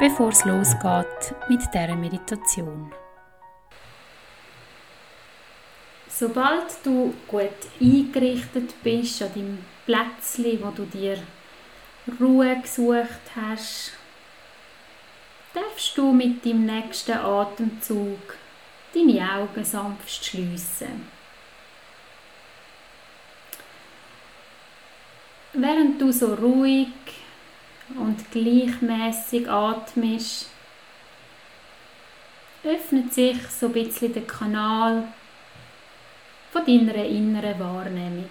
bevor es losgeht mit dieser Meditation. Sobald du gut eingerichtet bist an deinem Plätzchen, wo du dir Ruhe gesucht hast, darfst du mit dem nächsten Atemzug deine Augen sanft schließen. Während du so ruhig und gleichmäßig atmest, öffnet sich so ein bisschen der Kanal von deiner inneren Wahrnehmung.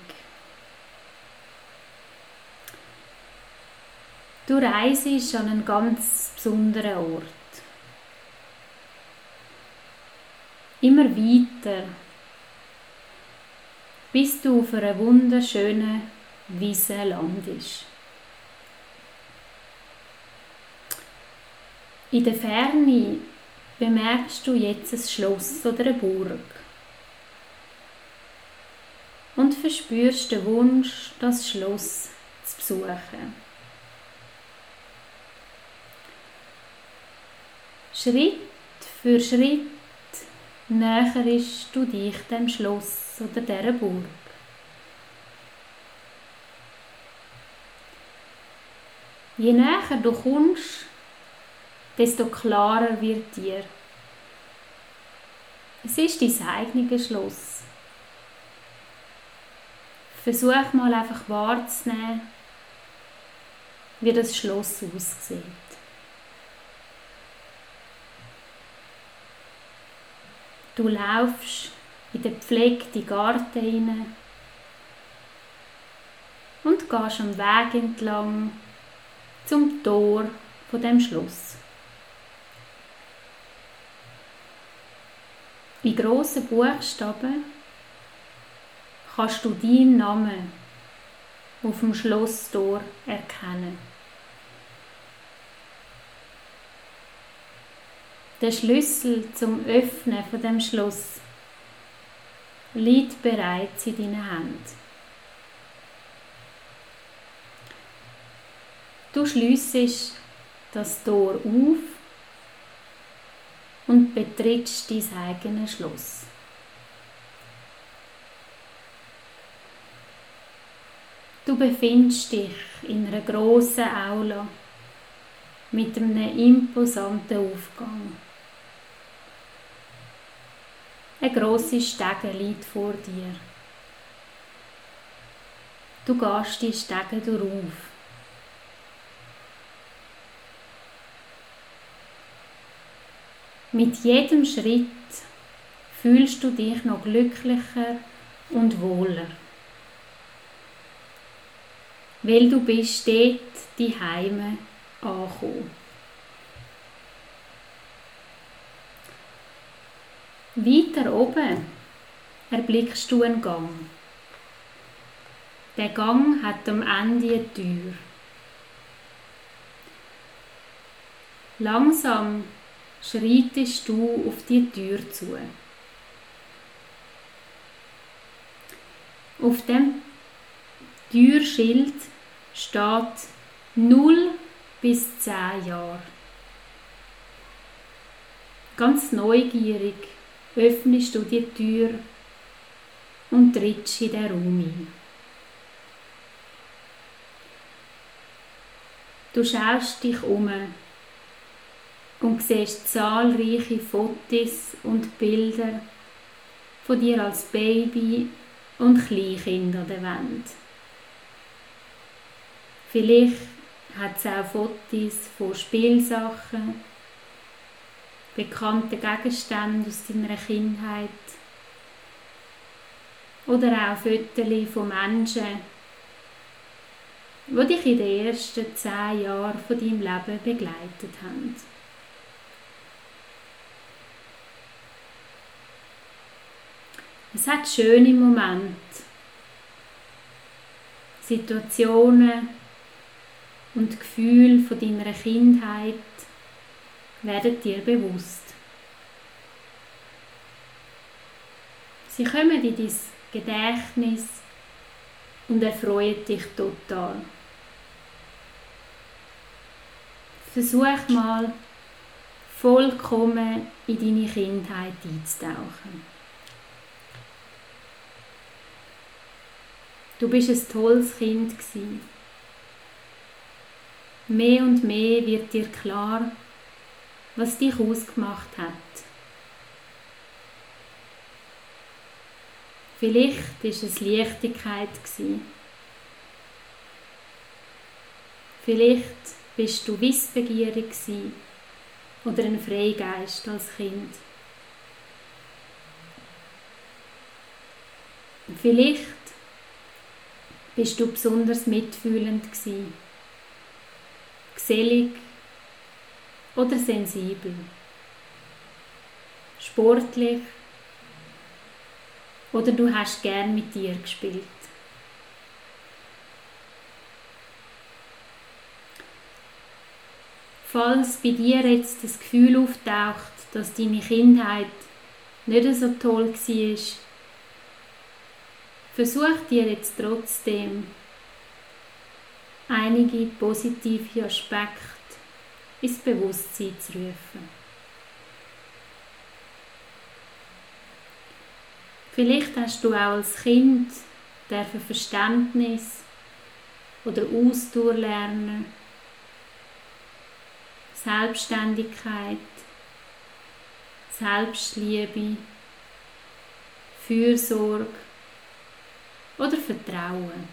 Du reist an einen ganz besonderen Ort. Immer weiter, bis du auf einer wunderschönen Wiese landest. In der Ferne bemerkst du jetzt ein Schloss oder eine Burg und verspürst den Wunsch, das Schloss zu besuchen. Schritt für Schritt näherst du dich dem Schloss oder dieser Burg. Je näher du kommst, desto klarer wird dir. Es ist dein eigenes Schloss. Versuch mal einfach wahrzunehmen, wie das Schloss aussieht. Du laufst in den gepflegten Garten hinein und gehst am Weg entlang zum Tor von dem Schloss. In grossen Buchstaben kannst du deinen Namen auf dem Schlosstor erkennen. Der Schlüssel zum Öffnen von dem Schloss liegt bereits in deinen Händen. Du schliessest das Tor auf und betrittst dein eigenes Schloss. Du befindest dich in einer grossen Aula mit einem imposanten Aufgang. Eine grosse Stege liegt vor dir. Du gehst die Stege darauf. Mit jedem Schritt fühlst du dich noch glücklicher und wohler weil du bist dort die Heime angekommen. Weiter oben erblickst du einen Gang. Der Gang hat am Ende eine Tür. Langsam schreitest du auf die Tür zu. Auf dem Türschild steht 0 bis 10 Jahre. Ganz neugierig öffnest du die Tür und trittst in den Raum ein. Du schaust dich um und siehst zahlreiche Fotos und Bilder von dir als Baby und Kleinkind an der Wand. Vielleicht hat es auch Fotos von Spielsachen, bekannten Gegenständen aus deiner Kindheit oder auch Fotos von Menschen, die dich in den ersten zehn Jahren von deinem Leben begleitet haben. Es hat schöne Momente, Situationen und Gefühle von deiner Kindheit werden dir bewusst. Sie kommen in dein Gedächtnis und erfreuen dich total. Versuch mal, vollkommen in deine Kindheit einzutauchen. Du bist ein tolles Kind gewesen. Mehr und mehr wird dir klar, was dich ausgemacht hat. Vielleicht ist es Leichtigkeit Vielleicht bist du wissbegierig oder ein Freigeist als Kind. Vielleicht bist du besonders mitfühlend gewesen, gesellig oder sensibel, sportlich? Oder du hast gern mit dir gespielt. Falls bei dir jetzt das Gefühl auftaucht, dass deine Kindheit nicht so toll war, versuch dir jetzt trotzdem einige positive Aspekte ins Bewusstsein zu rufen. Vielleicht hast du auch als Kind Verständnis oder Ausdauer lernen, Selbstständigkeit, Selbstliebe, Fürsorge oder Vertrauen.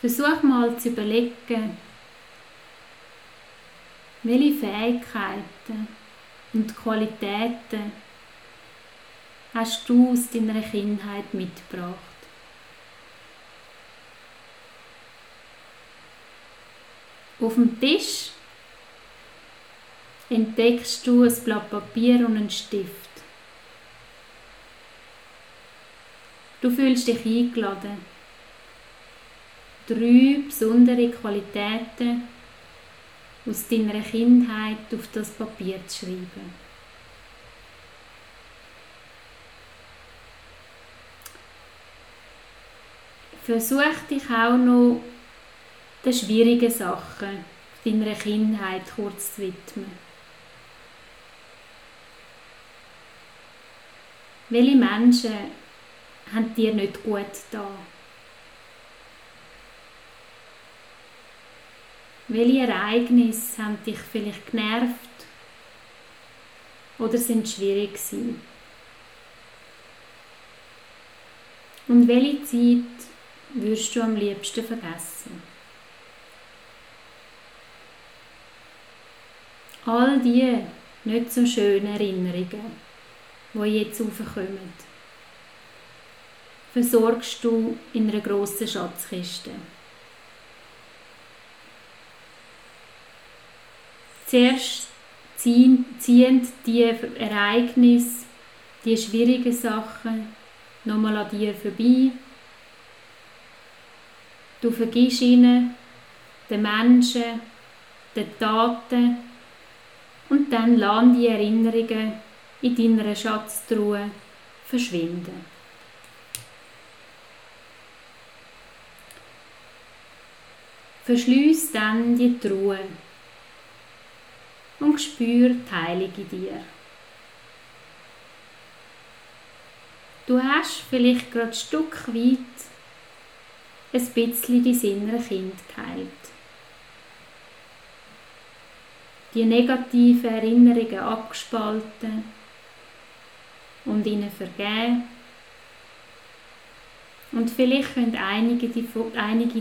Versuch mal zu überlegen, welche Fähigkeiten und Qualitäten hast du aus deiner Kindheit mitgebracht. Auf dem Tisch entdeckst du ein Blatt Papier und einen Stift. Du fühlst dich eingeladen, drei besondere Qualitäten aus deiner Kindheit auf das Papier zu schreiben. Versuch dich auch noch den schwierigen Sachen deiner Kindheit kurz zu widmen. Welche Menschen haben dir nicht gut da? Welche Ereignisse haben dich vielleicht genervt oder sind schwierig gewesen? Und welche Zeit würdest du am liebsten vergessen? All die nicht so schönen Erinnerungen, die jetzt aufkommen, versorgst du in einer grossen Schatzkiste. Zuerst ziehen, ziehen die Ereignisse, die schwierigen Sachen nochmal an dir vorbei. Du vergisst ihnen, den Menschen, den Taten und dann lassen die Erinnerungen in deiner Schatztruhe verschwinden. Verschließ dann die Truhe und spür die in dir. Du hast vielleicht gerade ein Stück weit ein bisschen dein innere Kind geheilt. Die negativen Erinnerungen abgespalten und ihnen vergeben. Und vielleicht können einige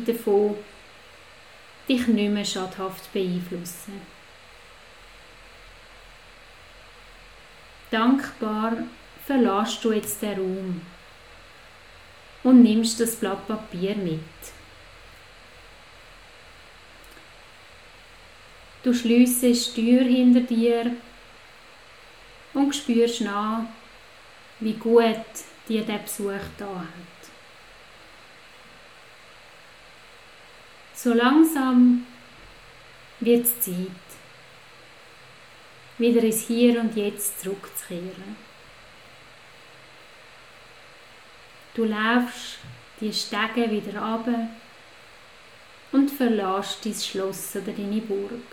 davon dich nicht mehr schadhaft beeinflussen. Dankbar verlässt du jetzt den Raum und nimmst das Blatt Papier mit. Du schliessest die Tür hinter dir und spürst nach, wie gut dir der Besuch da hat. So langsam wird es Zeit, wieder ins Hier und Jetzt zurückzukehren. Du läufst die Stege wieder ab und verlässt dein Schloss oder deine Burg.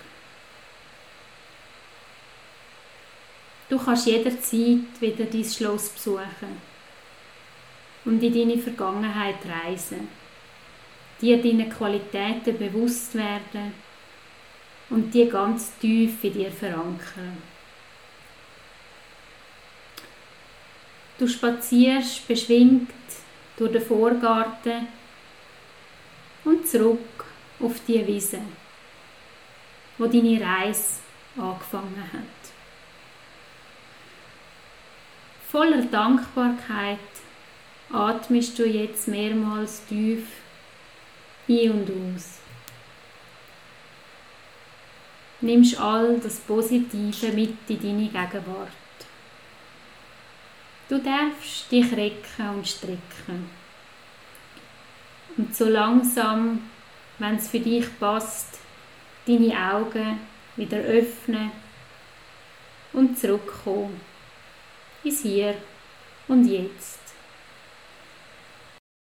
Du kannst jederzeit wieder dein Schloss besuchen und in deine Vergangenheit reisen, dir deine Qualitäten bewusst werden und die ganz tief in dir verankern. Du spazierst beschwingt durch den Vorgarten und zurück auf die Wiese, wo deine Reise angefangen hat. Voller Dankbarkeit atmest du jetzt mehrmals tief ein und aus. Nimmst all das Positive mit in deine Gegenwart. Du darfst dich recken und strecken. Und so langsam, wenn es für dich passt, deine Augen wieder öffnen und zurückkommen ins Hier und Jetzt.